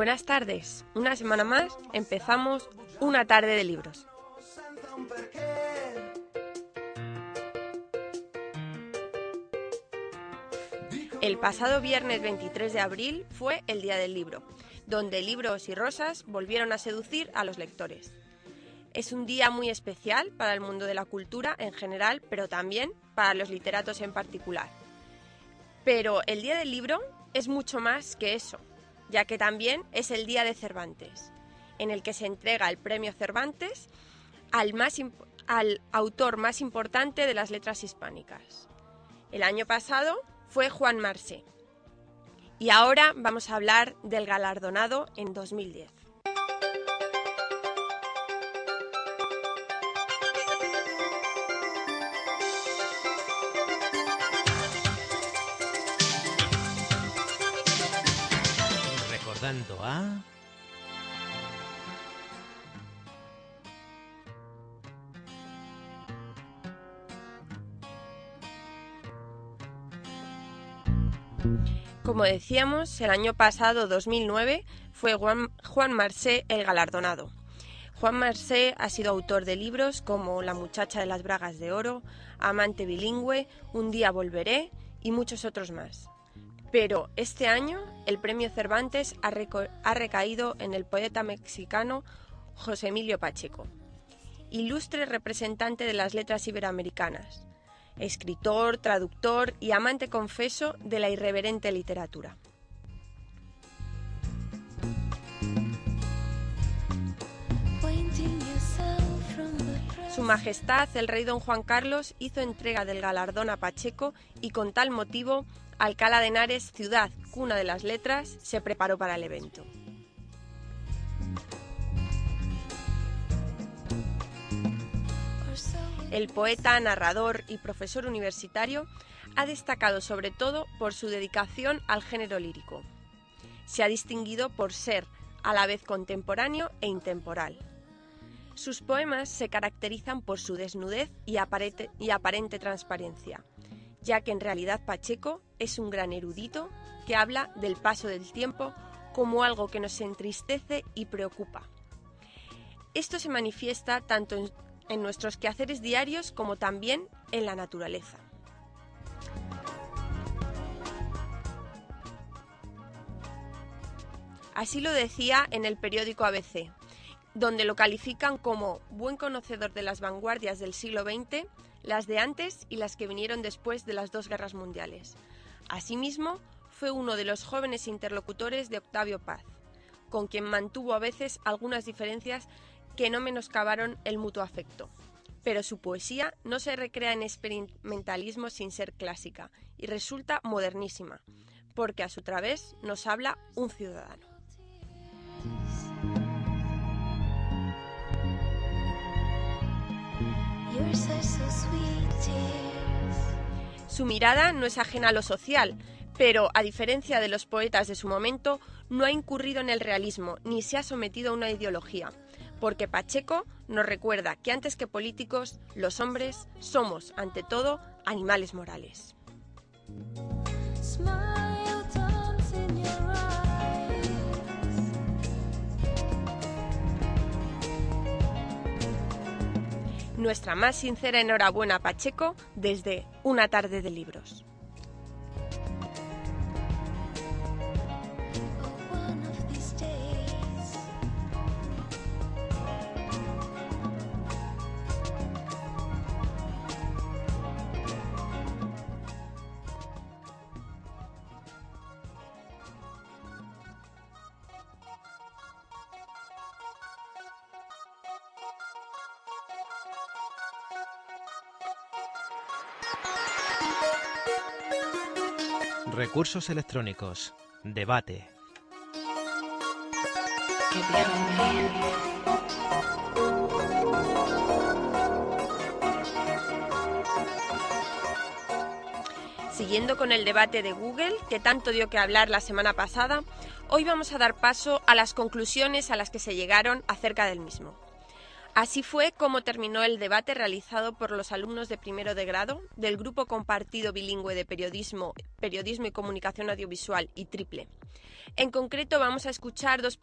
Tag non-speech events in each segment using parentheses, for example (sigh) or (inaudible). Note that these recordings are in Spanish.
Buenas tardes. Una semana más empezamos una tarde de libros. El pasado viernes 23 de abril fue el Día del Libro, donde libros y rosas volvieron a seducir a los lectores. Es un día muy especial para el mundo de la cultura en general, pero también para los literatos en particular. Pero el Día del Libro es mucho más que eso ya que también es el Día de Cervantes, en el que se entrega el premio Cervantes al, autor más importante de las letras hispánicas. El año pasado fue Juan Marsé. Y ahora vamos a hablar del galardonado en 2010. Como decíamos, el año pasado, 2009, fue Juan, Juan Marsé el galardonado. Juan Marsé ha sido autor de libros como La muchacha de las bragas de oro, Amante bilingüe, Un día volveré y muchos otros más. Pero este año el premio Cervantes ha, recaído en el poeta mexicano José Emilio Pacheco, ilustre representante de las letras iberoamericanas, escritor, traductor y amante confeso de la irreverente literatura. Su Majestad el Rey Don Juan Carlos hizo entrega del galardón a Pacheco y con tal motivo Alcalá de Henares, ciudad cuna de las letras, se preparó para el evento. El poeta, narrador y profesor universitario ha destacado sobre todo por su dedicación al género lírico. Se ha distinguido por ser a la vez contemporáneo e intemporal. Sus poemas se caracterizan por su desnudez y aparente, transparencia, ya que en realidad Pacheco es un gran erudito que habla del paso del tiempo como algo que nos entristece y preocupa. Esto se manifiesta tanto en, nuestros quehaceres diarios como también en la naturaleza. Así lo decía en el periódico ABC, donde lo califican como buen conocedor de las vanguardias del siglo XX las de antes y las que vinieron después de las dos guerras mundiales. Asimismo, fue uno de los jóvenes interlocutores de Octavio Paz, con quien mantuvo a veces algunas diferencias que no menoscabaron el mutuo afecto. Pero su poesía no se recrea en experimentalismo sin ser clásica y resulta modernísima, porque a su través nos habla un ciudadano. Su mirada no es ajena a lo social, pero, a diferencia de los poetas de su momento, no ha incurrido en el realismo ni se ha sometido a una ideología, porque Pacheco nos recuerda que antes que políticos, los hombres somos, ante todo, animales morales. Nuestra más sincera enhorabuena Pacheco desde Una tarde de libros. Recursos electrónicos. Debate. Siguiendo con el debate de Google, que tanto dio que hablar la semana pasada, hoy vamos a dar paso a las conclusiones a las que se llegaron acerca del mismo. Así fue como terminó el debate realizado por los alumnos de primero de grado del Grupo Compartido Bilingüe de Periodismo, Periodismo y Comunicación Audiovisual y Triple. En concreto vamos a escuchar dos,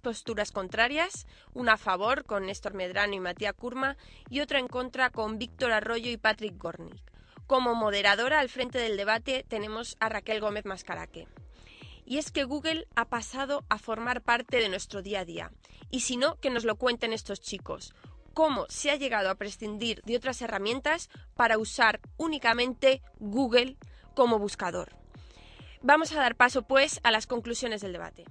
posturas contrarias, una a favor con Néstor Medrano y Matías Kurma y otra en contra con Víctor Arroyo y Patrick Gornick. Como moderadora al frente del debate tenemos a Raquel Gómez Mascaraque. Y es que Google ha pasado a formar parte de nuestro día a día. Y si no, que nos lo cuenten estos chicos. ¿Cómo se ha llegado a prescindir de otras herramientas para usar únicamente Google como buscador? Vamos a dar paso, pues, a las conclusiones del debate.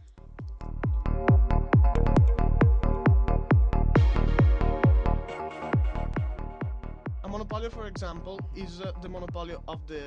Monopoly, for example, is uh, the monopoly of the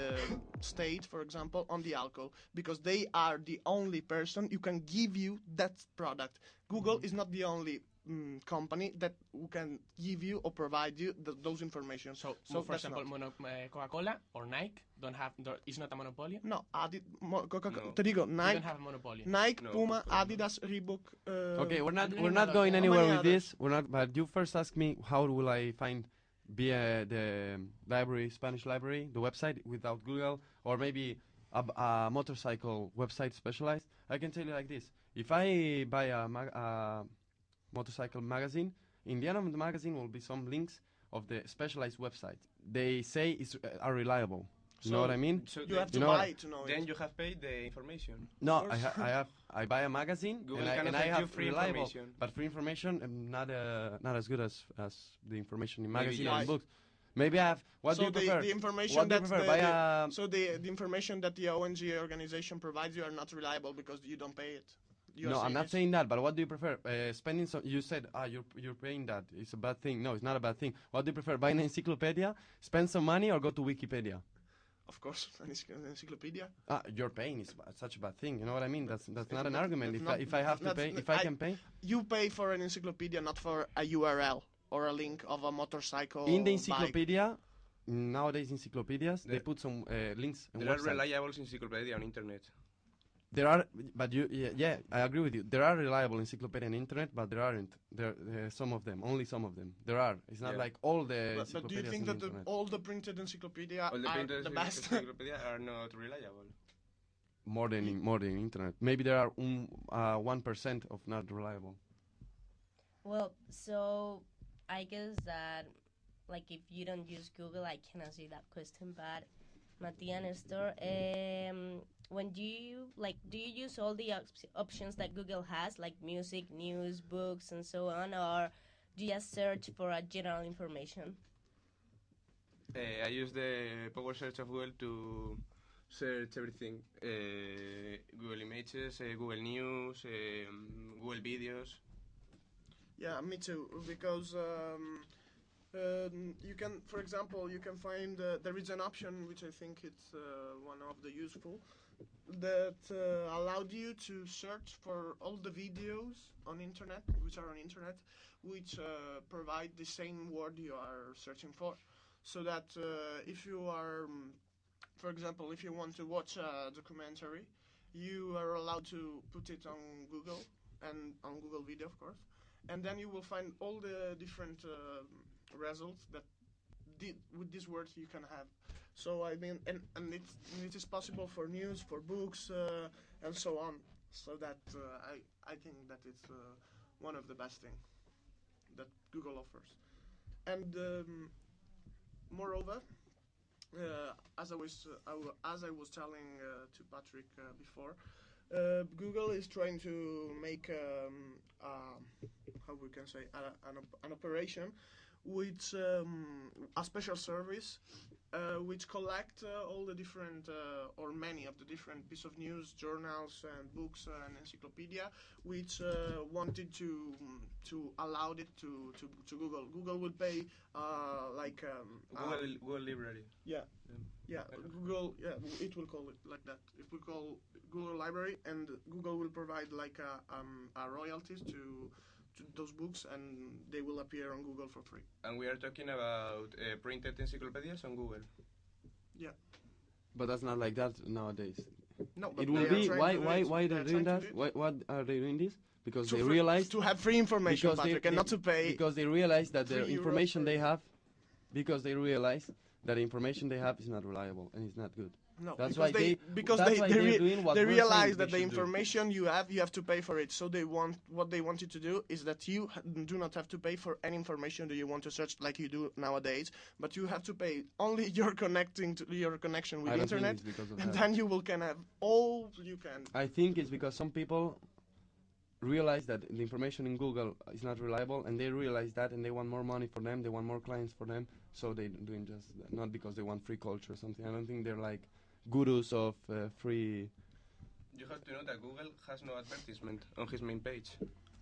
state, for example, on the alcohol, because they are the only person who can give you that product. Google is not the only um, company that can give you or provide you the, those information. So, so for example, mono, uh, Coca-Cola or Nike don't have is not a monopoly. No, Adi, mo, Coca no. te digo, Nike. don't have a monopoly. Nike, no, Puma, Adidas, Reebok. Uh, okay, we're not we're not going anywhere with this. We're not. But you first ask me how will I find via the library, Spanish library, the website without Google, or maybe a, a motorcycle website specialized, I can tell you like this. If I buy a, mag a motorcycle magazine, in the end of the magazine will be some links of the specialized website. They say it's, uh, are reliable. You know what I mean? So you have to you know buy to know Then it. you have paid the information. No, I, ha I, have. I buy a magazine Google and I, and I have free reliable, information. but free information and not uh, not as good as as the information in Maybe magazine yes. and books. Maybe I have. What so do you the, prefer? the information what do that you prefer? the, the- so the, the information that the ONG organization provides you are not reliable because you don't pay it. You are no, I'm not saying that, but what do you prefer? Uh, spending some, you said, ah, you're, you're paying that. It's a bad thing. No, it's not a bad thing. What do you prefer? Buy an encyclopedia, spend some money, or go to Wikipedia? Of course, (laughs) an encyclopedia. Ah, you're paying is such a bad thing. You know what I mean? That's that's not an argument. If not- I, if I have to pay, if I, I- can pay You pay for an encyclopedia, not for a URL or a link of a motorcycle. in the bike. encyclopedia, nowadays encyclopedias they put some uh, links and There are websites. reliable encyclopedia on internet. There are, but you, yeah, yeah, I agree with you. There are reliable encyclopedia on internet, but there aren't. There, uh, some of them, only some of them. There are. It's not Yeah. like all the But, but do you think that the, all the printed encyclopedia All the are printed the best? encyclopedia are not reliable. more than in, more than internet. Maybe there are um, uh, one percent of not reliable. Well, so I guess that like if you don't use Google, I cannot answer that question. But Matia Nestor, um, when do you like do you use all the op- options that Google has, like music, news, books, and so on, or do you just search for a general information? Uh, I use the power search of Google to search everything. Uh, Google Images, uh, Google News, um, Google Videos. Yeah, me too. Because um, um, you can, for example, you can find uh, there is an option which I think it's uh, one of the useful that uh, allowed you to search for all the videos on internet, which are on internet, which uh, provide the same word you are searching for, so that uh, if you are, um, for example, if you want to watch a documentary, you are allowed to put it on Google and on Google Video, of course and then you will find all the different results that with these words you can have. So I mean, and, and it's, it is possible for news, for books, uh, and so on. So that uh, I I think that it's uh, one of the best thing that Google offers. And um, moreover, uh, as I was uh, as I was telling uh, to Patrick before, Google is trying to make um, how we can say an, an operation which um, a special service uh, which collect uh, all the different uh, or many of the different piece of news journals and books and encyclopedia which uh, wanted to to allow it to, to, to Google Google would pay uh, like um, Google, Google Library. yeah Yeah, Google. Yeah, it will call it like that. It will call Google Library, and Google will provide like a um a royalties to those books, and they will appear on Google for free. And we are talking about uh, printed encyclopedias on Google. Yeah. But that's not like that nowadays. No, but It will they are be trying why to do why it. why They they're are doing that? Why what are they doing this? Because To they realize to have free information, because they- Patrick, and they- not to pay. because they realize that the information they have because they realize that the information they have is not reliable and it's not good. No, That's because why they, they- because that's they they, they're rea- doing what they realize that the should do. information you have you have to pay for it. So they want what they want you to do is that you do not have to pay for any information that you want to search like you do nowadays, but you have to pay only (laughs) your connecting to your connection with the internet, it's because of and that. then you will can have all you can. I think it's because some people realize that the information in Google is not reliable, and they realize that, and they want more money for them, they want more clients for them, so they're doing just that. not because they want free culture or something. I don't think they're like gurus of uh, free. You have to know that Google has no advertisement on his main page.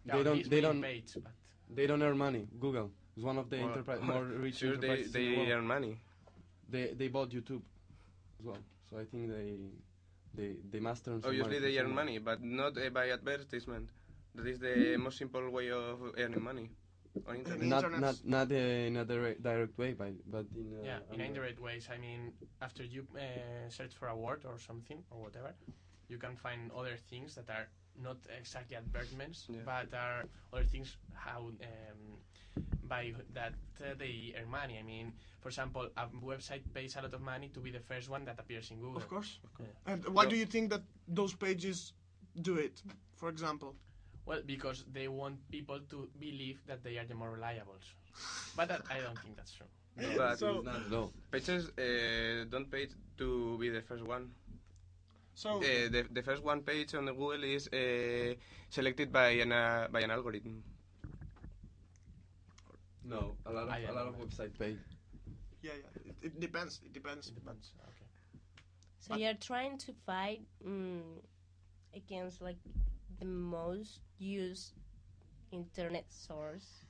Yeah, they don't. They don't. Page, but They don't earn money. Google is one of the Well, enterprise (laughs) more rich Sure, they, enterprises in the they world. earn money. They they bought YouTube as well, so I think they they they master. some Obviously, money they earn money, but not uh, by advertisement. That is the most simple way of earning money on internet. Not not not uh, in a direct, direct way, by, but in uh, yeah, in other- indirect ways. I mean, after you uh, search for a word or something or whatever, you can find other things that are not exactly advertisements, Yeah. but are other things how um, by that uh, they earn money. I mean, for example, a website pays a lot of money to be the first one that appears in Google. Of course. Yeah. And why do you think that those pages do it? For example, Well, because they want people to believe that they are the more reliable. But that, I don't think that's true. But So- It's not low. pages uh, don't pay to be the first one. so Uh, the, the first one page on the Google is uh, selected by an, uh, by an algorithm. No, a lot of I a don't lot of website pay. yeah, yeah, it, it depends. It depends. It depends. Okay. So you're trying to fight mm, against like the most used internet source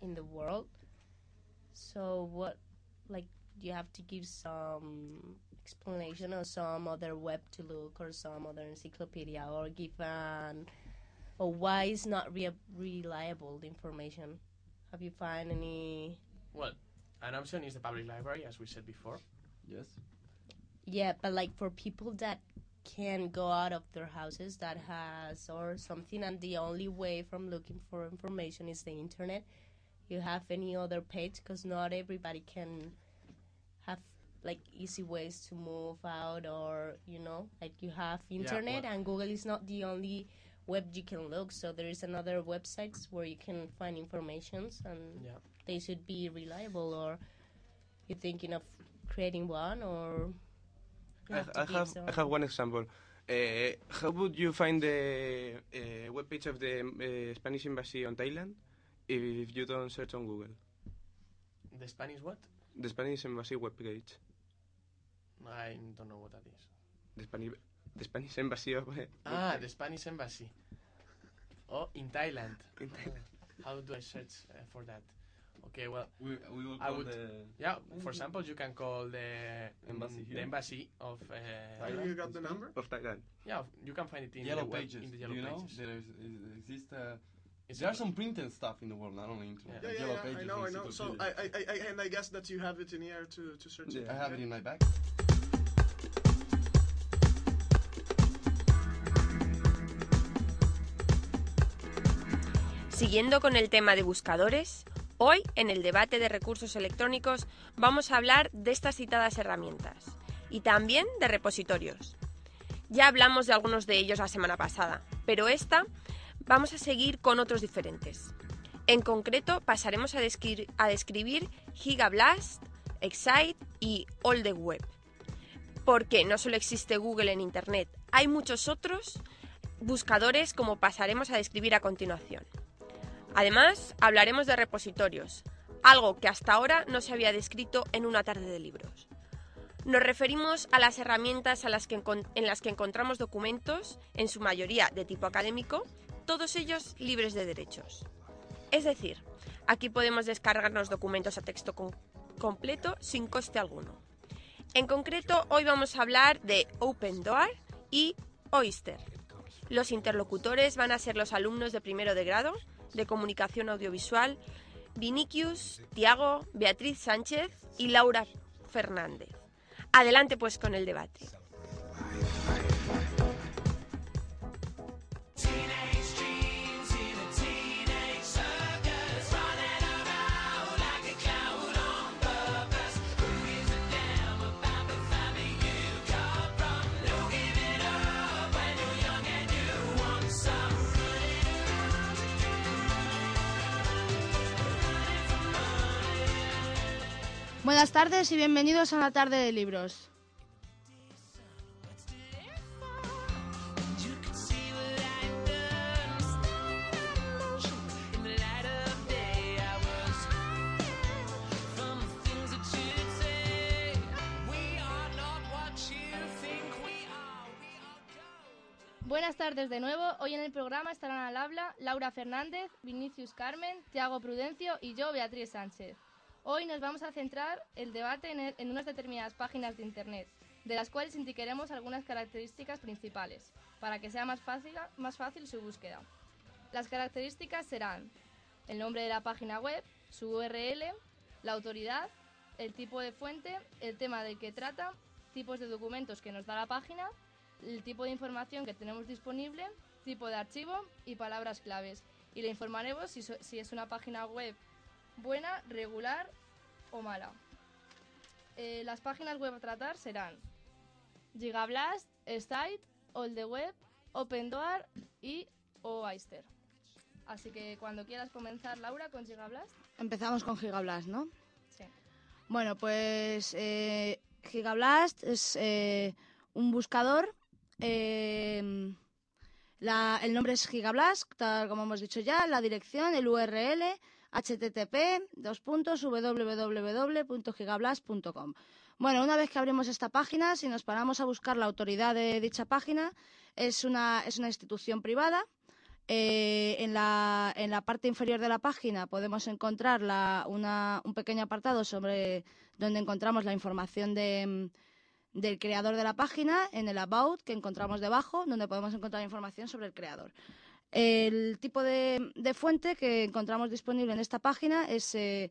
in the world. So what, like, do you have to give some explanation or some other web to look or some other encyclopedia or give an or why is not rea- reliable the information? Have you found any? Well, an option is the public library, as we said before. Yes. Yeah, but like for people that can go out of their houses that has or something and the only way from looking for information is the internet. You have any other page because not everybody can have like easy ways to move out or you know like you have internet well- and google is not the only web you can look. So there is another websites where you can find informations and Yeah. they should be reliable. Or you're thinking of creating one or I, have I have some- I have one example. Uh, how would you find the uh, webpage of the uh, Spanish embassy on Thailand if you don't search on Google? The Spanish what? The Spanish embassy webpage. I don't know what that is. The Spanish the Spanish embassy of Ah, the Spanish embassy. Oh, in Thailand. How do I search uh, for that? Okay, well, We, we will I would- the yeah. For example, you can call the Embassy here. the embassy of uh, Thailand? you got the number? of Thailand. yeah. You can find it in yellow the web, pages. In the yellow you know pages. there is, is, exist? Uh, It's there are some printed stuff in the world, not only internet. Yeah, yeah, yellow yeah. I know, I know. So I. I, I, and I guess that you have it in here to, to search it. Yeah. I have it okay? in my bag. Siguiendo con el tema de buscadores, hoy en el debate de recursos electrónicos vamos a hablar de estas citadas herramientas y también de repositorios. Ya hablamos de algunos de ellos la semana pasada, pero esta vamos a seguir con otros diferentes. En concreto, pasaremos a, descri- a describir Gigablast, Excite y All the Web. Porque no solo existe Google en Internet, hay muchos otros buscadores como pasaremos a describir a continuación. Además, hablaremos de repositorios, algo que hasta ahora no se había descrito en una tarde de libros. Nos referimos a las herramientas a las que en las que encontramos documentos, en su mayoría de tipo académico, todos ellos libres de derechos. Es decir, aquí podemos descargarnos documentos a texto completo sin coste alguno. En concreto, hoy vamos a hablar de Open Door y Oyster. Los interlocutores van a ser los alumnos de primero de grado de comunicación audiovisual, Vinicius, Tiago, Beatriz Sánchez y Laura Fernández. Adelante pues con el debate. Buenas tardes y bienvenidos a la tarde de libros. Buenas tardes de nuevo. Hoy en el programa estarán al habla Laura Fernández, Vinicius Carmen, Tiago Prudencio y yo, Beatriz Sánchez. Hoy nos vamos a centrar el debate en, en, unas determinadas páginas de Internet, de las cuales indicaremos algunas características principales, para que sea más fácil, más fácil su búsqueda. Las características serán el nombre de la página web, su URL, la autoridad, el tipo de fuente, el tema del que trata, tipos de documentos que nos da la página, el tipo de información que tenemos disponible, tipo de archivo y palabras claves. Y le informaremos si, si es una página web buena, regular o mala. Eh, las páginas web a tratar serán Gigablast, Site, All the Web, OpenDoor y Oyster. Así que cuando quieras comenzar, Laura, con Gigablast. Empezamos con Gigablast, ¿no? Sí. Bueno, pues eh, Gigablast es eh, un buscador. Eh, la, el nombre es Gigablast, tal como hemos dicho ya, la dirección, el URL http www.gigablast.com. Bueno, una vez que abrimos esta página, si nos paramos a buscar la autoridad de dicha página, es una, es una institución privada. Eh, en, la, en, la, parte inferior de la página podemos encontrar la, una, un pequeño apartado sobre donde encontramos la información de, del creador de la página, en el About, que encontramos debajo, donde podemos encontrar información sobre el creador. El tipo de, fuente que encontramos disponible en esta página es eh,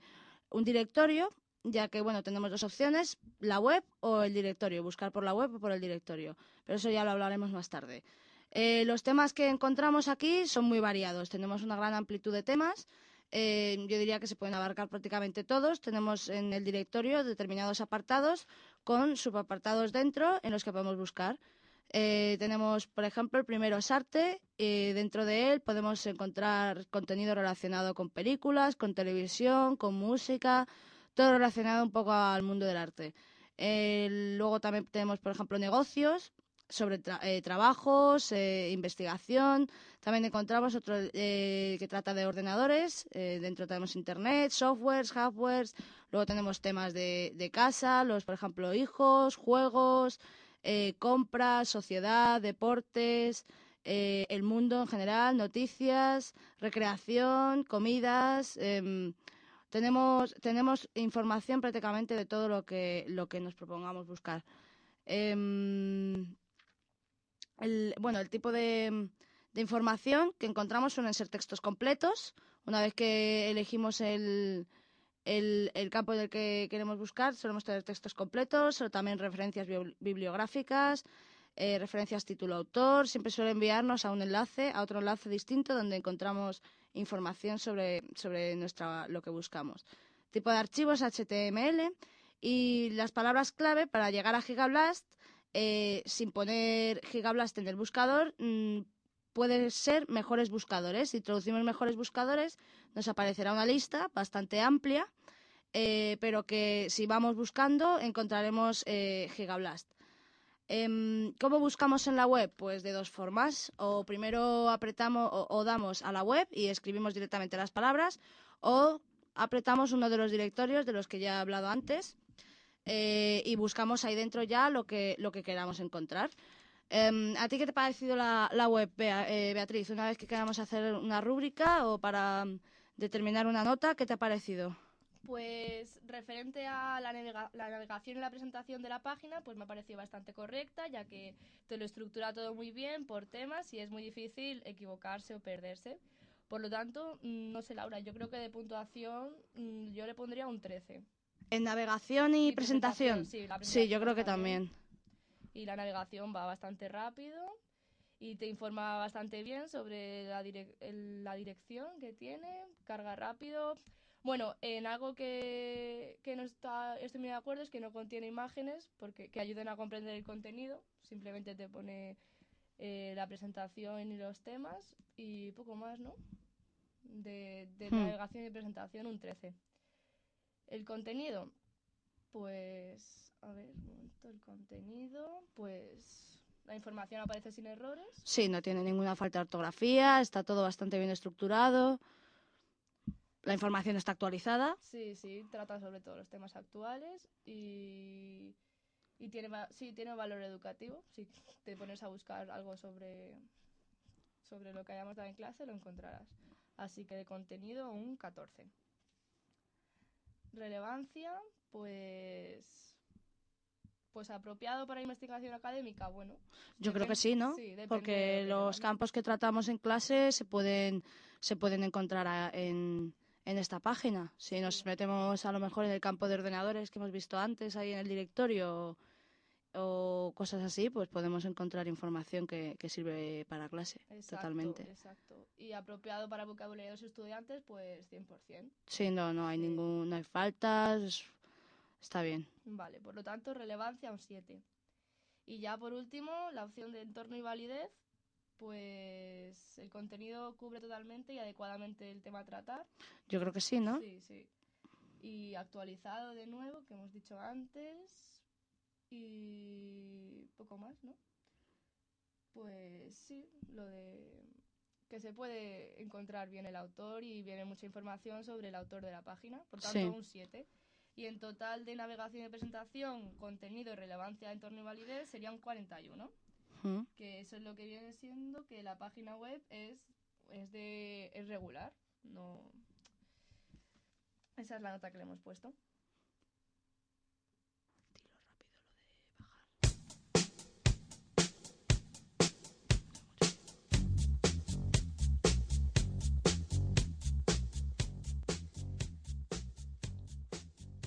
un directorio, ya que bueno tenemos dos opciones, la web o el directorio, buscar por la web o por el directorio, pero eso ya lo hablaremos más tarde. Eh, los temas que encontramos aquí son muy variados, tenemos una gran amplitud de temas, eh, yo diría que se pueden abarcar prácticamente todos, tenemos en el directorio determinados apartados con subapartados dentro en los que podemos buscar. Eh, tenemos, por ejemplo, el primero es arte. y dentro de él podemos encontrar contenido relacionado con películas, con televisión, con música, todo relacionado un poco al mundo del arte. Eh, luego también tenemos, por ejemplo, negocios sobre tra eh, trabajos, eh, investigación. También encontramos otro eh, que trata de ordenadores. dentro tenemos internet, softwares, hardwares. Luego tenemos temas de, de casa, los, por ejemplo, hijos, juegos, compras, sociedad, deportes. el mundo en general, noticias, recreación, comidas, eh, tenemos, tenemos información prácticamente de todo lo que, lo que nos propongamos buscar. Eh, el, bueno, el tipo de, de, información que encontramos suelen ser textos completos. Una vez que elegimos el, el, el campo del que queremos buscar, solemos tener textos completos, o también referencias bibliográficas, eh, referencias título-autor. Siempre suele enviarnos a un enlace, a otro enlace distinto, donde encontramos información sobre, sobre nuestra, lo que buscamos. Tipo de archivos HTML y las palabras clave para llegar a Gigablast eh, sin poner Gigablast en el buscador, mmm, puede ser mejores buscadores. Si introducimos mejores buscadores, nos aparecerá una lista bastante amplia, eh, pero que si vamos buscando encontraremos eh, Gigablast. Eh, ¿Cómo buscamos en la web? Pues de dos formas. O primero apretamos o, o damos a la web y escribimos directamente las palabras, o apretamos uno de los directorios de los que ya he hablado antes eh, y buscamos ahí dentro ya lo que, lo que queramos encontrar. Eh, ¿A ti qué te ha parecido la, la web, Bea, eh, Beatriz? Una vez que queramos hacer una rúbrica o para um, determinar una nota, ¿qué te ha parecido? Pues referente a la, navega- la navegación y la presentación de la página, pues me ha parecido bastante correcta, ya que te lo estructura todo muy bien por temas y es muy difícil equivocarse o perderse. Por lo tanto, mm, no sé, Laura, yo creo que de puntuación mm, yo le pondría un 13. En navegación y, Y presentación, presentación. sí, la Sí, presentación yo creo que también. Y la navegación va bastante rápido y te informa bastante bien sobre la, direc- el- la dirección que tiene, carga rápido. Bueno, en algo que, que no está, estoy muy de acuerdo es que no contiene imágenes porque que ayuden a comprender el contenido, simplemente te pone eh, la presentación y los temas y poco más, ¿no? De, de Hmm. navegación y presentación un 13. El contenido, pues, a ver, un momento, el contenido, pues, la información aparece sin errores. Sí, no tiene ninguna falta de ortografía, está todo bastante bien estructurado. La información está actualizada. Sí, sí, trata sobre todos los temas actuales y, y tiene, sí, tiene valor educativo. Si te pones a buscar algo sobre, sobre lo que hayamos dado en clase, lo encontrarás. Así que de contenido, un 14. Relevancia, pues... Pues apropiado para investigación académica, bueno. Yo creo que sí, ¿no? sí, Porque los campos que tratamos en clase se pueden, se pueden encontrar a- en, en esta página. Si nos metemos a lo mejor en el campo de ordenadores que hemos visto antes ahí en el directorio o cosas así, pues podemos encontrar información que, que sirve para clase. Exacto, Totalmente. Exacto. Y apropiado para vocabulario de los estudiantes, pues 100%. Sí, no, no hay Sí. ningún, no hay faltas. es- Está bien. Vale, por lo tanto, relevancia un 7. Y ya por último, la opción de entorno y validez, pues el contenido cubre totalmente y adecuadamente el tema a tratar. Yo creo que sí, ¿no? Sí, sí. Y actualizado de nuevo, que hemos dicho antes. Y poco más, ¿no? Pues sí, lo de que se puede encontrar bien el autor y viene mucha información sobre el autor de la página, por tanto Sí. un 7. Y en total de navegación y presentación, contenido, relevancia, entorno y validez sería un 41 Mm. que eso es lo que viene siendo que la página web es, es de es regular, no esa es la nota que le hemos puesto.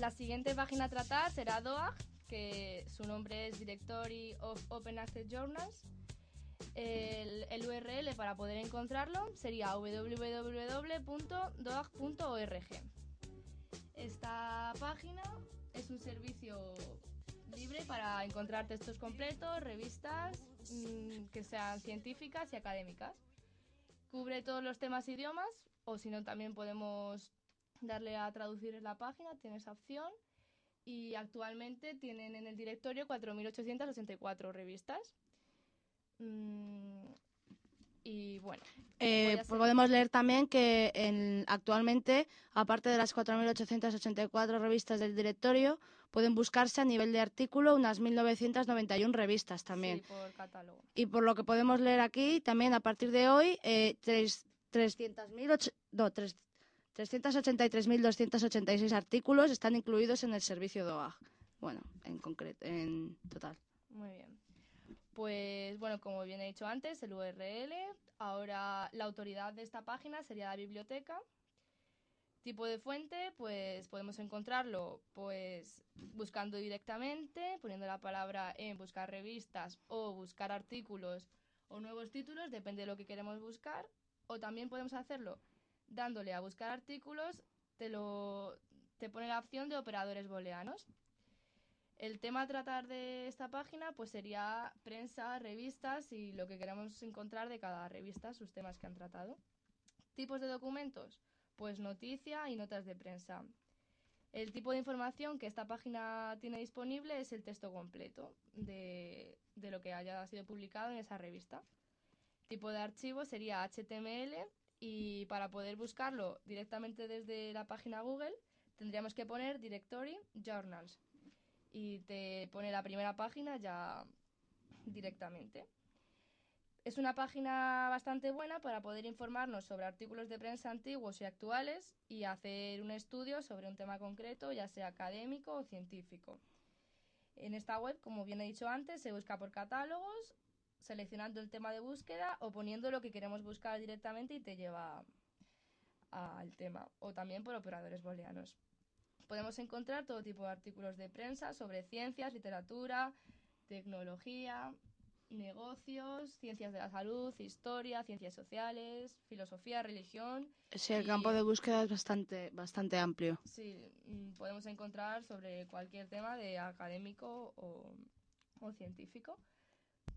La siguiente página a tratar será DOAG, que su nombre es Directory of Open Access Journals. El, URL para poder encontrarlo sería www.doag.org. Esta página es un servicio libre para encontrar textos completos, revistas mm, que sean científicas y académicas. Cubre todos los temas e idiomas, o si no, también podemos darle a traducir en la página, tiene esa opción. Y actualmente tienen en el directorio 4.884 revistas. Mm, y bueno, Eh, podemos leer también que en- actualmente, aparte de las 4.884 revistas del directorio, pueden buscarse a nivel de artículo unas 1.991 revistas también. sí, por catálogo. Y por lo que podemos leer aquí, también a partir de hoy, eh, tres- 300.000 och- no, 383.286 artículos están incluidos en el servicio DOAG. Bueno, en concreto, en total. Muy bien. Pues bueno, como bien he dicho antes, el URL. Ahora la autoridad de esta página sería la biblioteca. Tipo de fuente, pues podemos encontrarlo pues buscando directamente, poniendo la palabra en buscar revistas o buscar artículos o nuevos títulos, depende de lo que queremos buscar. O también podemos hacerlo dándole a buscar artículos, te, lo, te pone la opción de operadores booleanos. El tema a tratar de esta página pues sería prensa, revistas y lo que queramos encontrar de cada revista, sus temas que han tratado. Tipos de documentos, pues noticia y notas de prensa. El tipo de información que esta página tiene disponible es el texto completo de, de lo que haya sido publicado en esa revista. Tipo de archivo sería HTML y para poder buscarlo directamente desde la página Google tendríamos que poner Directory Journals y te pone la primera página ya directamente. es una página bastante buena para poder informarnos sobre artículos de prensa antiguos y actuales y hacer un estudio sobre un tema concreto, ya sea académico o científico. En esta web, como bien he dicho antes, se busca por catálogos, seleccionando el tema de búsqueda o poniendo lo que queremos buscar directamente y te lleva al tema, o también por operadores booleanos. Podemos encontrar todo tipo de artículos de prensa sobre ciencias, literatura, tecnología, negocios, ciencias de la salud, historia, ciencias sociales, filosofía, religión. Sí, el campo de búsqueda es bastante, bastante amplio. Sí, mm, podemos encontrar sobre cualquier tema de académico o, o científico.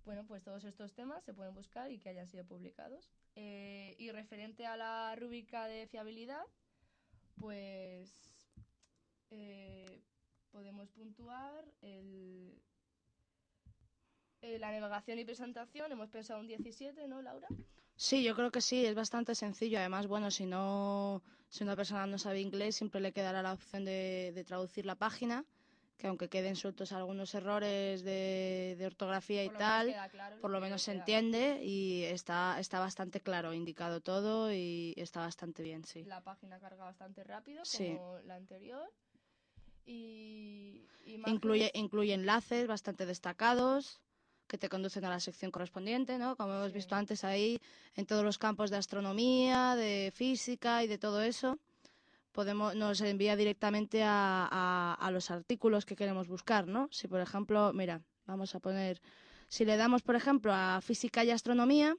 Bueno, pues todos estos temas se pueden buscar y que hayan sido publicados. Eh, y referente a la rúbrica de fiabilidad, pues eh, podemos puntuar el, eh, la navegación y presentación. Hemos pensado un 17, ¿no, Laura? Sí, yo creo que sí, es bastante sencillo. Además, bueno, si no, si una persona no sabe inglés, siempre le quedará la opción de, de traducir la página que aunque queden sueltos algunos errores de, de ortografía y tal, por lo menos se entiende y está, está bastante claro, indicado todo y está bastante bien, sí. La página carga bastante rápido, como la anterior. Y, incluye, incluye enlaces bastante destacados que te conducen a la sección correspondiente, ¿no? Como hemos visto antes ahí, en todos los campos de astronomía, de física y de todo eso podemos, nos envía directamente a, los artículos que queremos buscar, ¿no? Si, por ejemplo, mira, vamos a poner, si le damos, por ejemplo, a física y astronomía,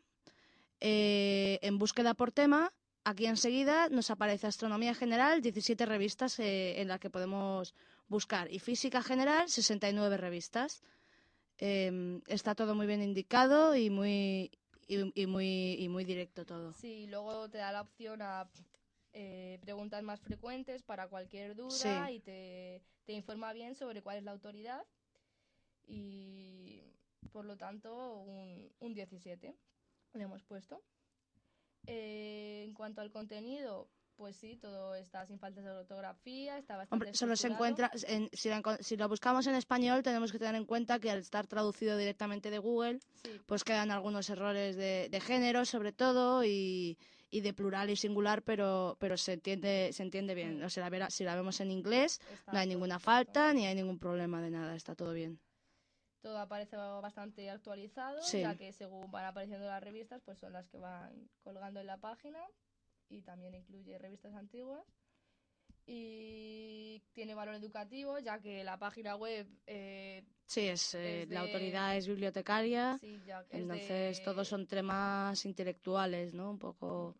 eh, en búsqueda por tema, aquí enseguida nos aparece Astronomía General, 17 revistas eh, en las que podemos buscar, y Física General, 69 revistas. Em, está todo muy bien indicado y muy, y, muy, y muy directo todo. Sí, luego te da la opción a eh, preguntas más frecuentes para cualquier duda y te, te, informa bien sobre cuál es la autoridad. Y por lo tanto un, un 17 le hemos puesto. Eh, en cuanto al contenido, pues sí, todo está sin faltas de ortografía, está bastante Hombre, solo se encuentra, si, lo buscamos en español, tenemos que tener en cuenta que al estar traducido directamente de Google, pues quedan algunos errores de, de género, sobre todo, y, y, de plural y singular, pero, pero se entiende, se entiende bien. O sea, si la vemos en inglés, no hay ninguna falta ni hay ningún problema de nada, está todo bien. Todo aparece bastante actualizado, ya que según van apareciendo las revistas, pues son las que van colgando en la página y también incluye revistas antiguas. Y tiene valor educativo, ya que la página web... Eh, sí, es, eh, la autoridad es bibliotecaria, entonces todos son temas intelectuales, ¿no? Un poco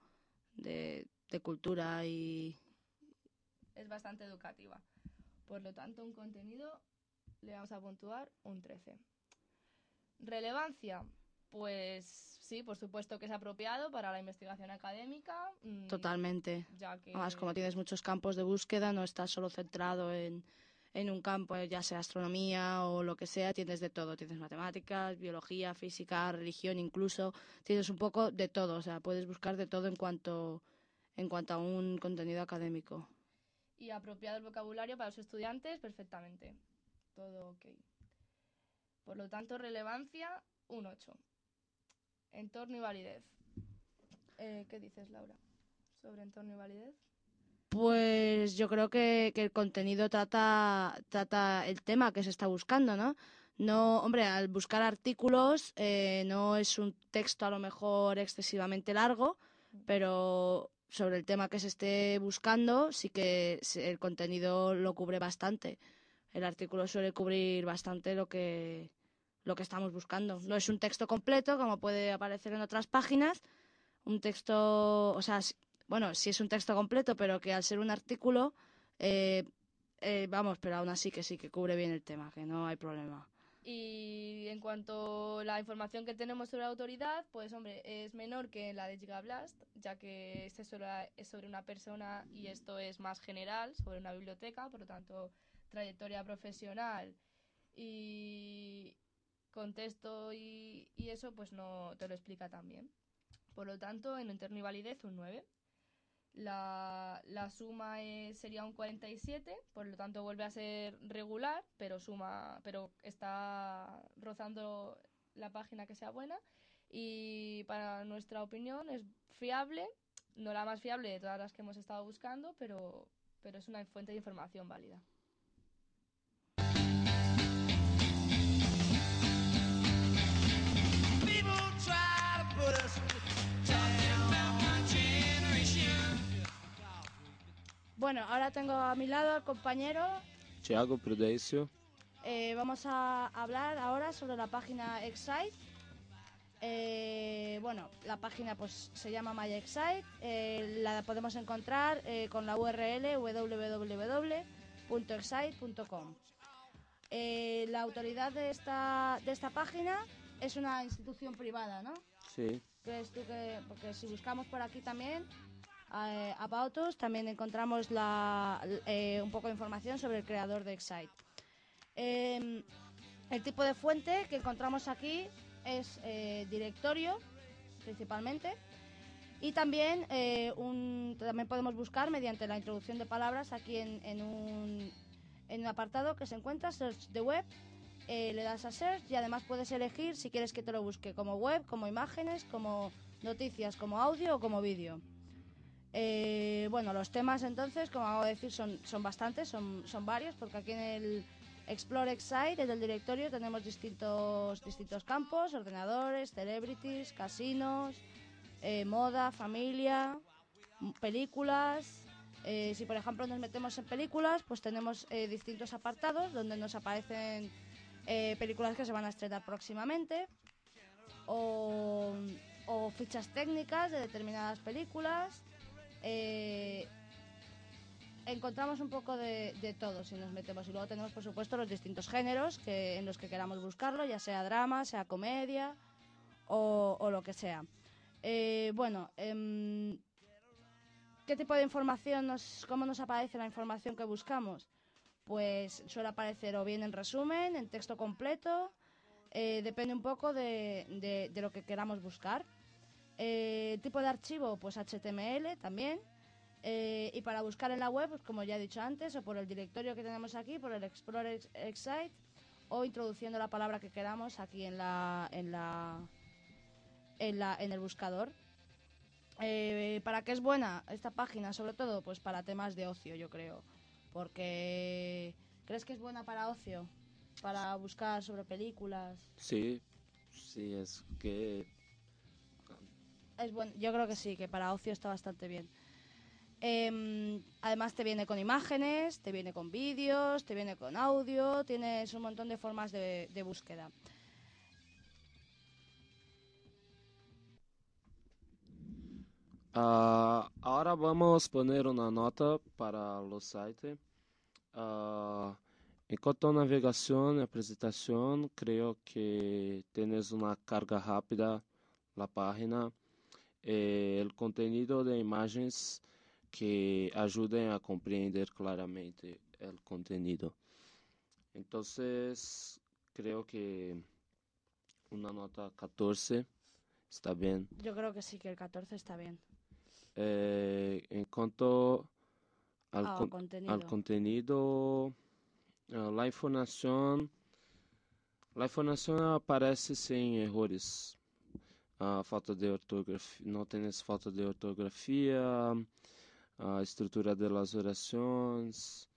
de, de cultura y... Es bastante educativa. Por lo tanto, un contenido le vamos a puntuar un 13. Relevancia, pues sí, por supuesto que es apropiado para la investigación académica. Mm, Totalmente. Además, como tienes muchos campos de búsqueda, no estás solo centrado en, en un campo, ya sea astronomía o lo que sea, tienes de todo. Tienes matemáticas, biología, física, religión incluso. Tienes un poco de todo, o sea, puedes buscar de todo en cuanto, en cuanto a un contenido académico. Y apropiado el vocabulario para los estudiantes, perfectamente. Todo ok. Por lo tanto, relevancia, un 8. Entorno y validez. Eh, ¿Qué dices, Laura, sobre entorno y validez? Pues yo creo que, el contenido trata, trata el tema que se está buscando, ¿no? No, hombre, al buscar artículos eh, no es un texto a lo mejor excesivamente largo, pero sobre el tema que se esté buscando sí que el contenido lo cubre bastante. El artículo suele cubrir bastante lo que, lo que estamos buscando. No es un texto completo, como puede aparecer en otras páginas. Un texto, o sea, bueno, sí es un texto completo, pero que al ser un artículo, eh, eh, vamos, pero aún así que sí, que cubre bien el tema, que no hay problema. Y en cuanto a la información que tenemos sobre la autoridad, pues hombre, es menor que la de Gigablast, ya que este es sobre una persona y esto es más general, sobre una biblioteca, por lo tanto, trayectoria profesional y, contexto y, eso pues no te lo explica tan bien. Por lo tanto, en interno y validez un 9. La, la suma sería un 47, por lo tanto vuelve a ser regular, pero suma, pero está rozando la página que sea buena. y para nuestra opinión es fiable, no la más fiable de todas las que hemos estado buscando, pero, pero es una fuente de información válida. Bueno, ahora tengo a mi lado al compañero. Tiago Prudencio. Eh, vamos a hablar ahora sobre la página Excite. Eh, bueno, la página pues se llama MyExcite. Eh, la podemos encontrar eh, con la URL www.excite.com. La autoridad de esta, de esta página es una institución privada, ¿no? Sí. ¿Crees tú que.? Porque si buscamos por aquí también, eh, About Us, también encontramos la, eh, un poco de información sobre el creador de Excite. Eh, el tipo de fuente que encontramos aquí es eh, directorio, principalmente. Y también, eh, un, también podemos buscar mediante la introducción de palabras aquí en, en un, en un apartado que se encuentra Search the Web. Eh, le das a Search y además puedes elegir si quieres que te lo busque como web, como imágenes, como noticias, como audio o como vídeo. Eh, bueno, los temas entonces, como acabo de decir, son, son bastantes, son, son varios, porque aquí en el Explore Excite, en el directorio, tenemos distintos, distintos campos, ordenadores, celebrities, casinos, eh, moda, familia, películas. Si por ejemplo nos metemos en películas, pues tenemos distintos apartados donde nos aparecen eh, películas que se van a estrenar próximamente o, fichas técnicas de determinadas películas. Eh, encontramos un poco de, de todo si nos metemos y luego tenemos por supuesto los distintos géneros que, en los que queramos buscarlo, ya sea drama, sea comedia o, o lo que sea. Eh, bueno, em, ¿qué tipo de información nos, cómo nos aparece la información que buscamos? Pues suele aparecer o bien en resumen, en texto completo, eh, depende un poco de, de- lo que queramos buscar. Eh, tipo de archivo, pues HTML también. Eh, y para buscar en la web, pues como ya he dicho antes, o por el directorio que tenemos aquí, por el Explorer Ex- Excite, o introduciendo la palabra que queramos aquí en la, en la, en la, en el buscador. ¿Para qué es buena esta página? Sobre todo, pues para temas de ocio, yo creo. Porque ¿crees que es buena para ocio? Para buscar sobre películas. Sí, sí, es que Es buen, yo creo que sí, que para ocio está bastante bien. Em, además te viene con imágenes, te viene con vídeos, te viene con audio, tienes un montón de formas de, de búsqueda. Ah, ahora vamos a poner una nota para los sites. Ah, en cuanto a navegación y presentación, creo que tienes una carga rápida la página. Eh, el contenido de imágenes que ayuden a comprender claramente el contenido. Entonces, creo que una nota 14 está bien. Yo creo que sí, que el 14 está bien. Eh, en cuanto al, Ah, con- contenido. al contenido, ah, la información, la información aparece sin errores. Ah, falta de ortografía, no tienes falta de ortografía, a estructura de las oraciones.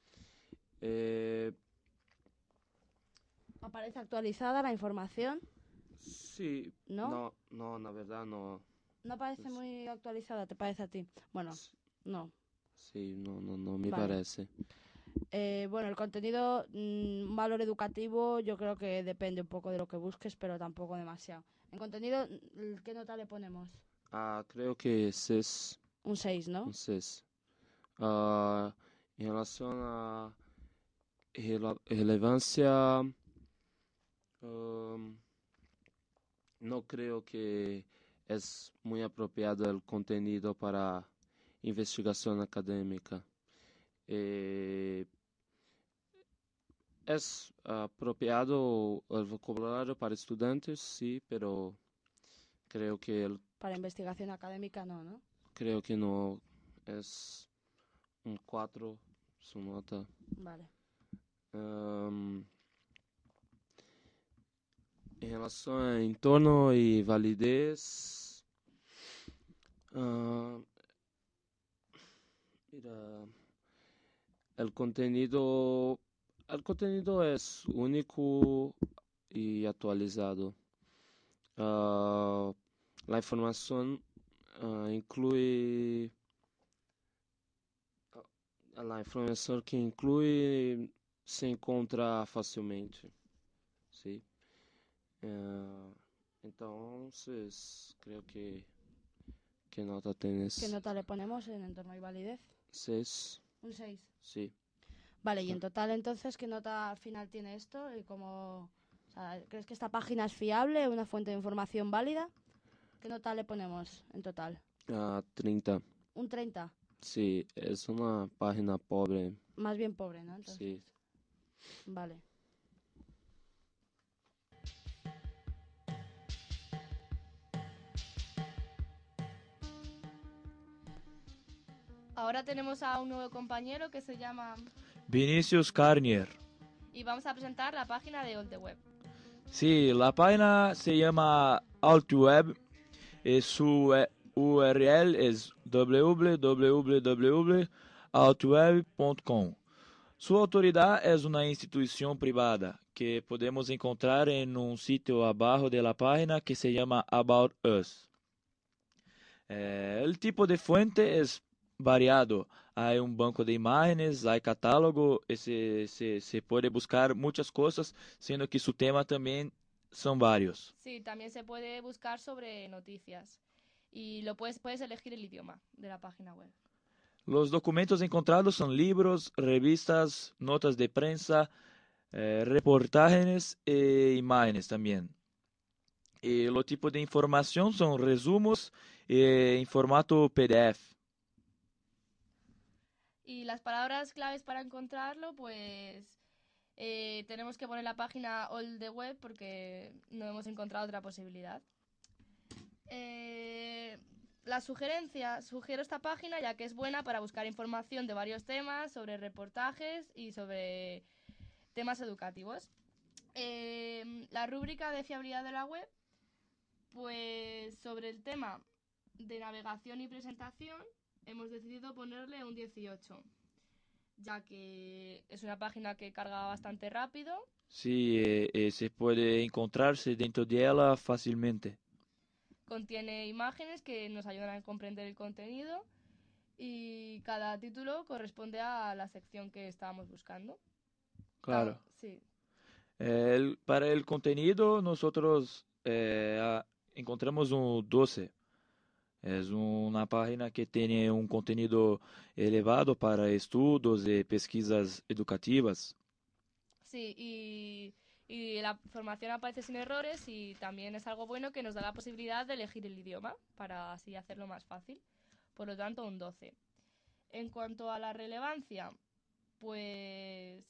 Eh, Aparece actualizada la información. sí, ¿No? no, no, la verdad no. No parece muy actualizada, ¿te parece a ti? Bueno, no. Sí, no, no, no me Vale. parece. Eh, bueno, el contenido, mm, valor educativo, yo creo que depende un poco de lo que busques, pero tampoco demasiado. En contenido, mm, ¿qué nota le ponemos? Ah, creo que es Un 6, ¿no? un 6. Ah, em relação à rela- relevância, ahn, não creio que é muito apropriado o conteúdo para investigação acadêmica. Eh, é apropriado o vocabulário para estudantes, sim, pero creo que el Para investigación académica no, ¿no? Creo que no es un 4 su nota. Vale. Am, em relação a entorno e validez, ah, mira, el contenido, el contenido es único y actualizado. Ah, la información ah, incluye a informação que inclui se encontra facilmente, sim. Eh, entonces, creo que ¿Qué nota tienes? ¿Qué nota le ponemos en entorno y validez? 6. Un 6. Sí. Vale, y en total entonces, ¿qué nota final tiene esto? ¿Y cómo, o sea, ¿Crees que esta página es fiable, una fuente de información válida? ¿Qué nota le ponemos en total? Ah, 30. ¿Un 30? Sí, es una página pobre. Más bien pobre, ¿no? Entonces, Sí. Vale. Ahora tenemos a un nuevo compañero que se llama Vinicius Carnier. y vamos a presentar la página de All the Web. Sí, la página se llama AltWeb y su eh, URL es www.altweb.com. Sua autoridade é uma instituição privada que podemos encontrar em um sítio abaixo da página que se chama About Us. Eh, el tipo de fuente es variado. Hay un banco de imágenes, hay catálogo, y se, se, se puede buscar muchas cosas, siendo que su tema también son varios. Sí, también se puede buscar sobre noticias y lo puedes, puedes elegir el idioma de la página web. Los documentos encontrados son libros, revistas, notas de prensa, eh, reportajes e imágenes también. Y los tipos de información son resumos eh, en formato PDF. Y las palabras claves para encontrarlo, pues eh, tenemos que poner la página All the Web porque no hemos encontrado otra posibilidad. Eh, la sugerencia, sugiero esta página ya que es buena para buscar información de varios temas, sobre reportajes y sobre temas educativos. Eh, la rúbrica de fiabilidad de la web, pues sobre el tema de navegación y presentación, hemos decidido ponerle un 18, ya que es una página que carga bastante rápido, Sí, eh, eh, se puede encontrarse dentro de ella fácilmente. contiene imágenes que nos ayudan a comprender el contenido y cada título corresponde a la sección que estábamos buscando. Claro. Sí, El- para el contenido, nosotros eh, encontramos un 12. Es una página que tiene un contenido elevado para estudos y pesquisas educativas. sí, y, y la información aparece sin errores y también es algo bueno que nos da la posibilidad de elegir el idioma para así hacerlo más fácil. Por lo tanto, un 12. En cuanto a la relevancia, pues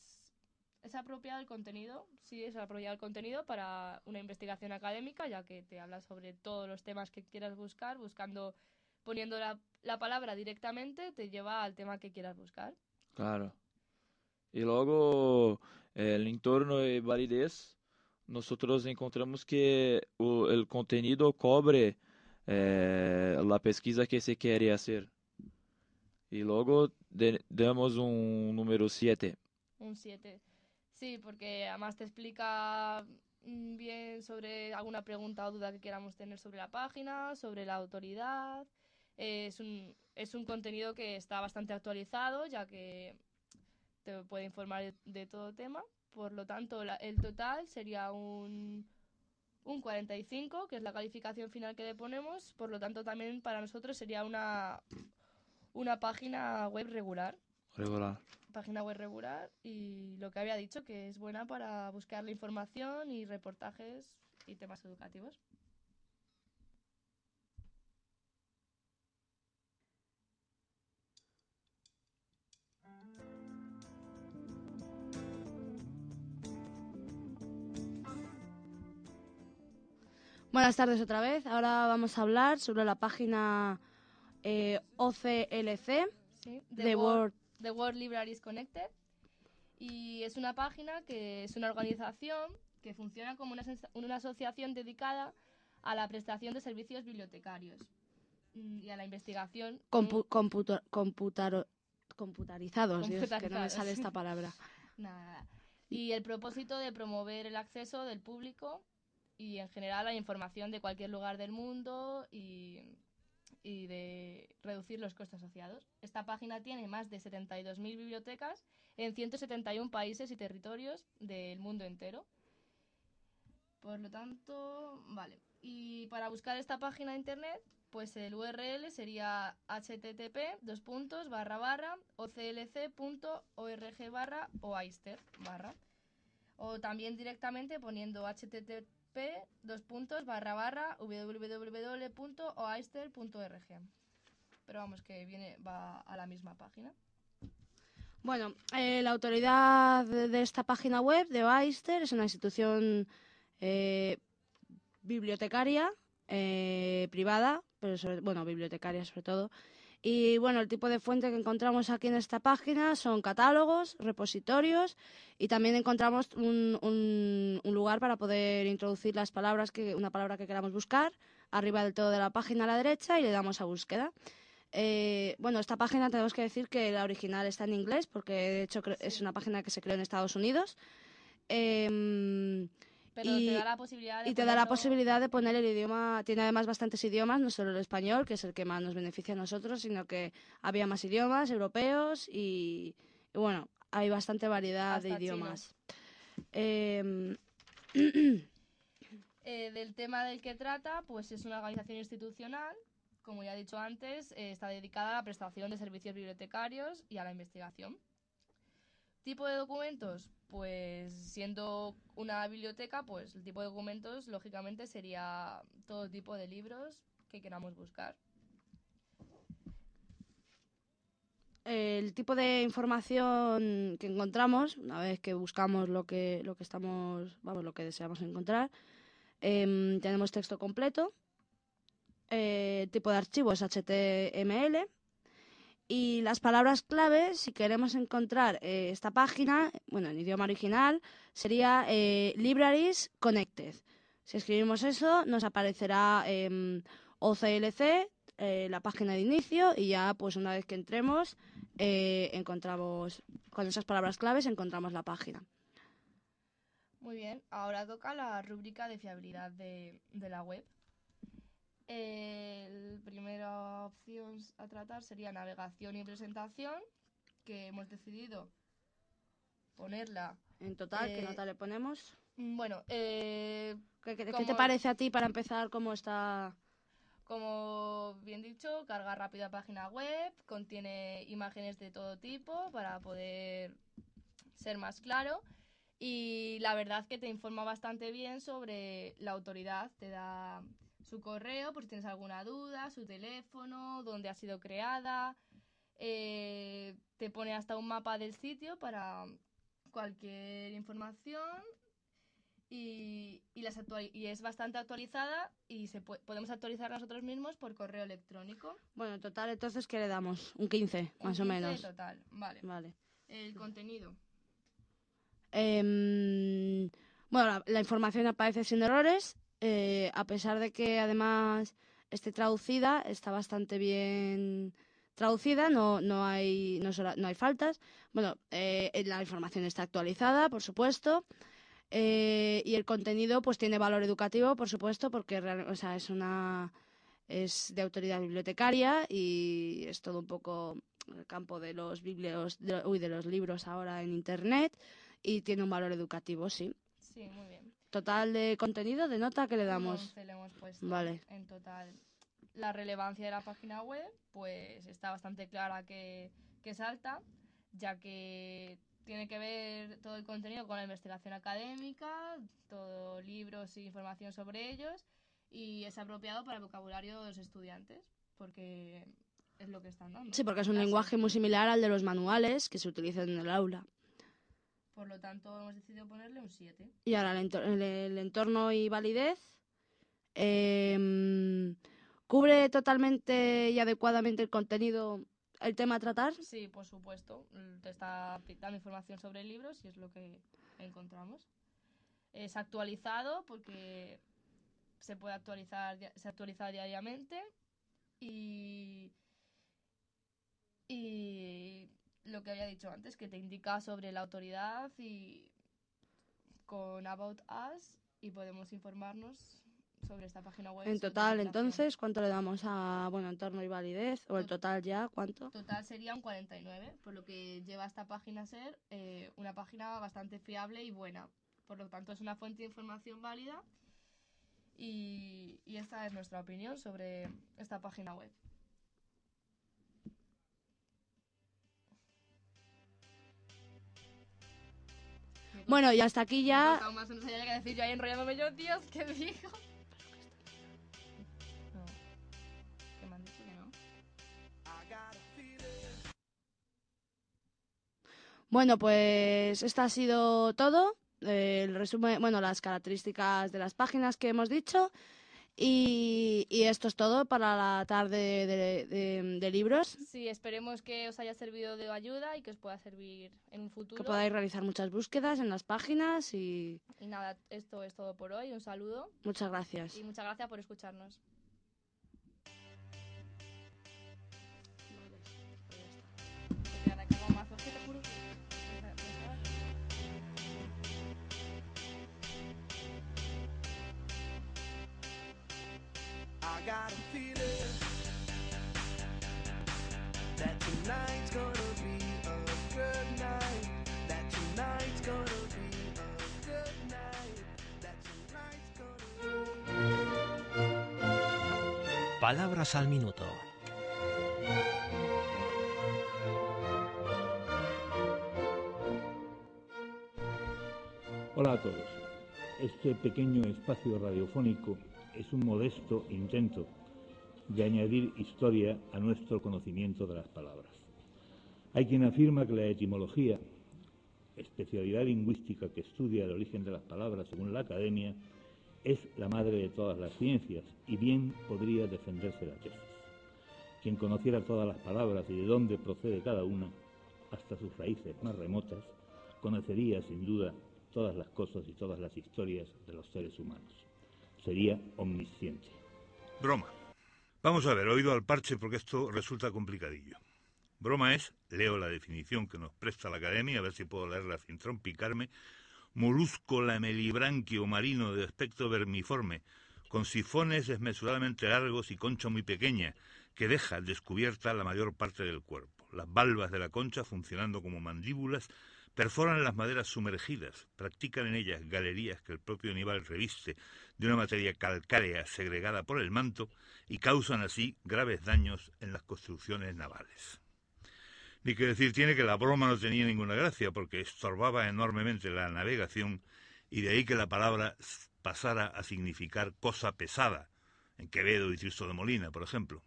es apropiado el contenido, sí es apropiado el contenido para una investigación académica, ya que te habla sobre todos los temas que quieras buscar, buscando, poniendo la, la palabra directamente, te lleva al tema que quieras buscar. Claro. Y luego, el entorno de validez, nosotros encontramos que el contenido cobre eh, la pesquisa que se quiere hacer. Y luego de- damos un número 7. Un 7. Sí, porque además te explica mm, bien sobre alguna pregunta o duda que queramos tener sobre la página, sobre la autoridad. Eh, es, un, es un contenido que está bastante actualizado, ya que te puede informar de, de todo tema. Por lo tanto, la- el total sería un, un 45, que es la calificación final que le ponemos. Por lo tanto, también para nosotros sería una, una página web regular Regular. página web regular y lo que había dicho que es buena para buscar la información y reportajes y temas educativos. Buenas tardes otra vez. Ahora vamos a hablar sobre la página eh, OCLC Sí, de World, Word. The World Libraries Connected y es una página que es una organización que funciona como una, una asociación dedicada a la prestación de servicios bibliotecarios mm, y a la investigación. Compu- computo- computaro- computarizados, Dios, que no me Computarizados. sale esta palabra. Nada, (laughs) nada. Y el propósito de promover el acceso del público y en general a la información de cualquier lugar del mundo y, y de reducir los costes asociados. Esta página tiene más de 72.000 bibliotecas en 171 países y territorios del mundo entero. Por lo tanto, vale. Y para buscar esta página de internet, pues el URL sería http dos puntos barra barra oclc.org barra barra o también directamente poniendo http dos puntos barra barra www.oaister.org pero vamos que viene va a la misma página Bueno, eh, la autoridad de, esta página web de Oyster es una institución eh, bibliotecaria eh, privada, pero bueno, bibliotecaria sobre todo. Y bueno, el tipo de fuente que encontramos aquí en esta página son catálogos, repositorios y también encontramos un, un- un lugar para poder introducir las palabras que una palabra que queramos buscar arriba del todo de la página a la derecha y le damos a búsqueda. Eh, bueno, esta página tenemos que decir que la original está en inglés porque de hecho es una página que se creó en Estados Unidos. Em, pero y, te da la posibilidad de y te da la posibilidad de poner el idioma, tiene además bastantes idiomas, no solo el español, que es el que más nos beneficia a nosotros, sino que había más idiomas europeos y, y bueno, hay bastante variedad de Hasta idiomas. Em, (clears throat) Eh, del tema del que trata, pues es una organización institucional, como ya he dicho antes, eh, está dedicada a la prestación de servicios bibliotecarios y a la investigación. Tipo de documentos, pues siendo una biblioteca, pues el tipo de documentos lógicamente sería todo tipo de libros que queramos buscar. el tipo de información que encontramos una vez que buscamos lo que lo que estamos vamos lo que deseamos encontrar em, tenemos texto completo eh, tipo de archivo es HTML y las palabras clave si queremos encontrar eh, esta página bueno en idioma original sería eh, libraries connected si escribimos eso nos aparecerá em, OCLC eh, la página de inicio y ya pues una vez que entremos eh, encontramos con esas palabras claves encontramos la página Muy bien, ahora toca la rúbrica de fiabilidad de la web. La primera opción a tratar sería navegación y presentación, que hemos decidido ponerla. en total qué eh, nota le ponemos Bueno, eh, ¿Qué, qué- qué te parece a ti para empezar cómo está Como bien dicho, carga rápida página web, contiene imágenes de todo tipo para poder ser más claro. Y la verdad que te informa bastante bien sobre la autoridad, te da su correo por si tienes alguna duda, su teléfono, dónde ha sido creada, eh, te pone hasta un mapa del sitio para cualquier información y, y, las y es bastante actualizada y se podemos actualizar nosotros mismos por correo electrónico. bueno en total entonces qué le damos un 15 Un más o 15 menos total, vale. vale El contenido. Em, bueno, la, la información aparece sin errores, eh, a pesar de que además esté traducida, está bastante bien traducida, no, no, hay, no, solo- no hay faltas. Bueno, eh, la información está actualizada, por supuesto. eh, y el contenido pues tiene valor educativo, por supuesto, porque o es una es de autoridad bibliotecaria y es todo un poco el campo de los biblios, de, uy, de los libros ahora en internet y tiene un valor educativo, sí. Sí, muy bien. Total de contenido, de nota que le damos. 11 le hemos puesto Vale. en total. La relevancia de la página web, pues está bastante clara que, que es alta, ya que tiene que ver todo el contenido con la investigación académica, todo libros e información sobre ellos, y es apropiado para el vocabulario de los estudiantes, porque es lo que están dando. Sí, porque es un lenguaje muy similar al de los manuales que se utilizan en el aula. Por lo tanto, hemos decidido ponerle un 7. Y ahora el, entor- el- el entorno y validez. em, ¿Cubre totalmente y adecuadamente el contenido, el tema a tratar? Sí, por supuesto. Te está dando información sobre libros y es lo que encontramos. es actualizado porque se puede actualizar, se actualiza diariamente y, y lo que había dicho antes, que te indica sobre la autoridad y con About Us y podemos informarnos sobre esta página web. En total, entonces, ¿cuánto le damos a bueno, entorno y validez? ¿O el total ya cuánto? Total sería un 49, por lo que lleva esta página a ser eh, una página bastante fiable y buena. Por lo tanto, es una fuente de información válida y, y esta es nuestra opinión sobre esta página web. Bueno, y hasta aquí ya... No, más, no sabía qué decir yo ahí enrollándome yo, tíos, ¿qué digo? No. ¿Qué me han dicho que no? Bueno, pues esto ha sido todo. Eh, el resumen, bueno, las características de las páginas que hemos dicho. Y, y esto es todo para la tarde de, de- de libros. Sí, esperemos que os haya servido de ayuda y que os pueda servir en un futuro. Que podáis realizar muchas búsquedas en las páginas y Y nada, esto es todo por hoy. Un saludo muchas gracias. y muchas gracias por escucharnos. I got a feeling that tonight's gonna be a good night. That tonight's gonna be a good night. That tonight's gonna Palabras al minuto. Hola a todos. Este pequeño espacio radiofónico es un modesto intento de añadir historia a nuestro conocimiento de las palabras. Hay quien afirma que la etimología, especialidad lingüística que estudia el origen de las palabras según la academia, es la madre de todas las ciencias y bien podría defenderse la tesis. Quien conociera todas las palabras y de dónde procede cada una, hasta sus raíces más remotas, conocería sin duda todas las cosas y todas las historias de los seres humanos. Sería omnisciente. Broma. Vamos a ver, oído al parche porque esto resulta complicadillo. Broma es, leo la definición que nos presta la academia, a ver si puedo leerla sin trompicarme, molusco lamelibranquio marino de aspecto vermiforme, con sifones desmesuradamente largos y concha muy pequeña, que deja descubierta la mayor parte del cuerpo. Las valvas de la concha, funcionando como mandíbulas, perforan las maderas sumergidas, practican en ellas galerías que el propio animal reviste de una materia calcárea segregada por el manto y causan así graves daños en las construcciones navales. Ni que decir tiene que la broma no tenía ninguna gracia porque estorbaba enormemente la navegación y de ahí que la palabra pasara a significar cosa pesada, en Quevedo y Tirso de Molina, por ejemplo,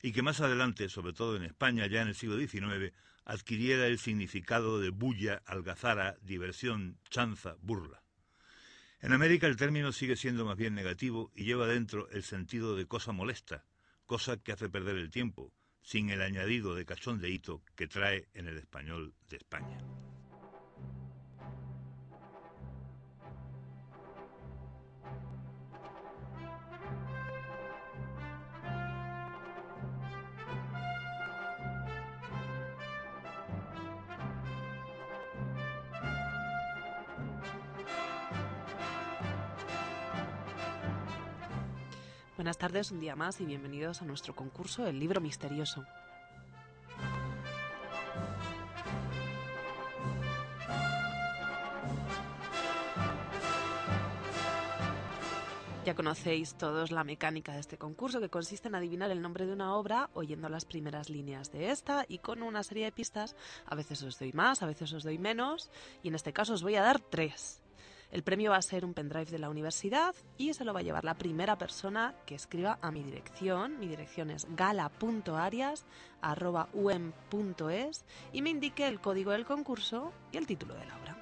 y que más adelante, sobre todo en España ya en el siglo XIX, adquiriera el significado de bulla, algazara, diversión, chanza, burla. En América el término sigue siendo más bien negativo y lleva dentro el sentido de cosa molesta, cosa que hace perder el tiempo, sin el añadido de cachondeíto que trae en el español de España. Buenas tardes, un día más y bienvenidos a nuestro concurso El libro misterioso. Ya conocéis todos la mecánica de este concurso que consiste en adivinar el nombre de una obra oyendo las primeras líneas de esta y con una serie de pistas. A veces os doy más, a veces os doy menos y en este caso os voy a dar tres. El premio va a ser un pendrive de la universidad y se lo va a llevar la primera persona que escriba a mi dirección. Mi dirección es gala.arias.um.es y me indique el código del concurso y el título de la obra.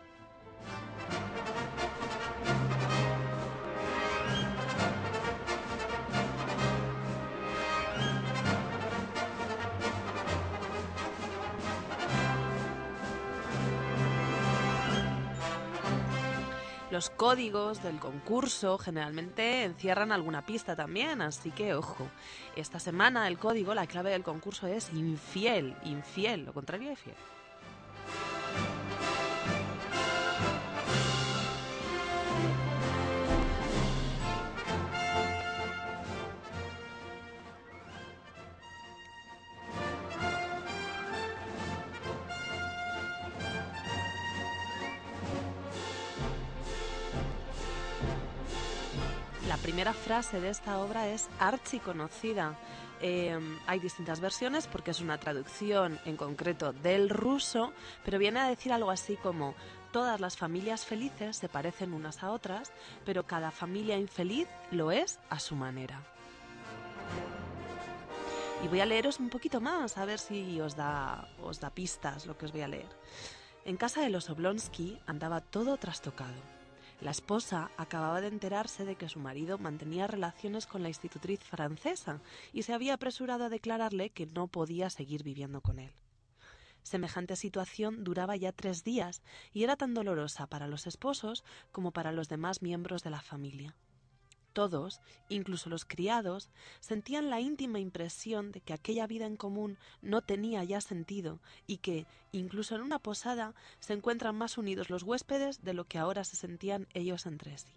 Los códigos del concurso generalmente encierran alguna pista también, así que ojo. Esta semana el código, la clave del concurso es infiel, infiel, lo contrario de fiel. Frase de esta obra es archiconocida. Eh, hay distintas versiones porque es una traducción en concreto del ruso, pero viene a decir algo así como todas las familias felices se parecen unas a otras, pero cada familia infeliz lo es a su manera. Y voy a leeros un poquito más, a ver si os da, os da pistas lo que os voy a leer. En casa de los Oblonsky andaba todo trastocado. La esposa acababa de enterarse de que su marido mantenía relaciones con la institutriz francesa y se había apresurado a declararle que no podía seguir viviendo con él. Semejante situación duraba ya tres días y era tan dolorosa para los esposos como para los demás miembros de la familia. Todos, incluso los criados, sentían la íntima impresión de que aquella vida en común no tenía ya sentido y que, incluso en una posada, se encuentran más unidos los huéspedes de lo que ahora se sentían ellos entre sí.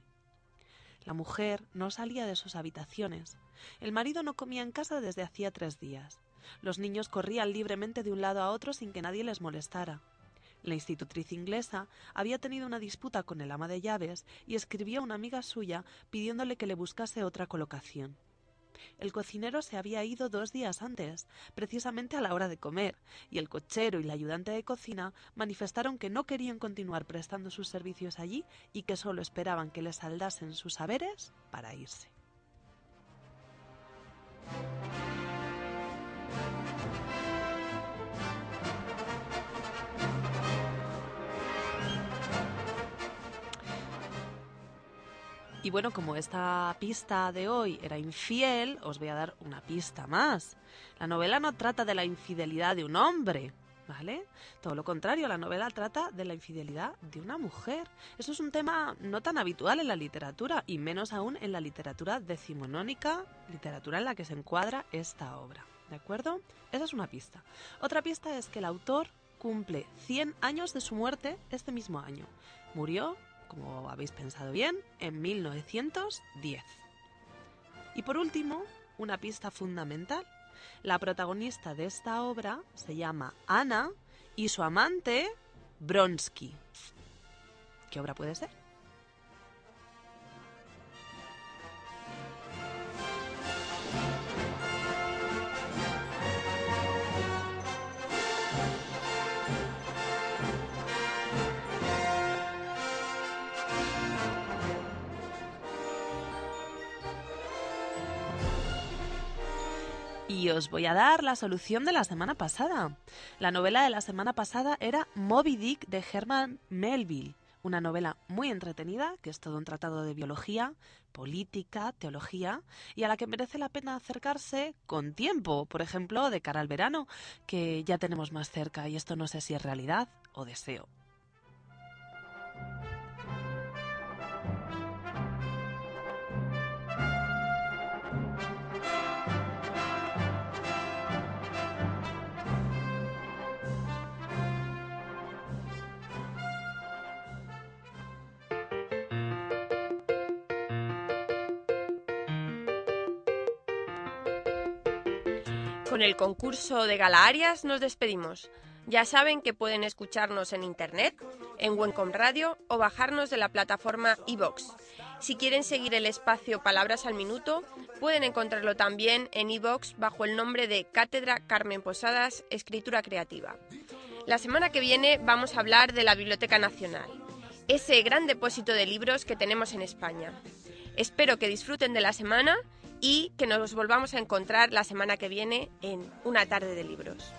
La mujer no salía de sus habitaciones. El marido no comía en casa desde hacía tres días. Los niños corrían libremente de un lado a otro sin que nadie les molestara. La institutriz inglesa había tenido una disputa con el ama de llaves y escribió a una amiga suya pidiéndole que le buscase otra colocación. El cocinero se había ido dos días antes, precisamente a la hora de comer, y el cochero y la ayudante de cocina manifestaron que no querían continuar prestando sus servicios allí y que solo esperaban que les saldasen sus saberes para irse. Y bueno, como esta pista de hoy era infiel, os voy a dar una pista más. La novela no trata de la infidelidad de un hombre, ¿vale? Todo lo contrario, la novela trata de la infidelidad de una mujer. Eso es un tema no tan habitual en la literatura, y menos aún en la literatura decimonónica, literatura en la que se encuadra esta obra. ¿De acuerdo? Esa es una pista. Otra pista es que el autor cumple 100 años de su muerte este mismo año. Murió como habéis pensado bien, en 1910. Y por último, una pista fundamental. La protagonista de esta obra se llama Ana y su amante Bronsky. ¿Qué obra puede ser? Os voy a dar la solución de la semana pasada. La novela de la semana pasada era Moby Dick de Herman Melville, una novela muy entretenida, que es todo un tratado de biología, política, teología, y a la que merece la pena acercarse con tiempo, por ejemplo, de cara al verano, que ya tenemos más cerca, y esto no sé si es realidad o deseo. Con el concurso de Gala Arias nos despedimos. Ya saben que pueden escucharnos en internet, en Wencom Radio o bajarnos de la plataforma iVox. Si quieren seguir el espacio Palabras al Minuto, pueden encontrarlo también en iVox bajo el nombre de Cátedra Carmen Posadas Escritura Creativa. La semana que viene vamos a hablar de la Biblioteca Nacional, ese gran depósito de libros que tenemos en España. Espero que disfruten de la semana y que nos volvamos a encontrar la semana que viene en una tarde de libros.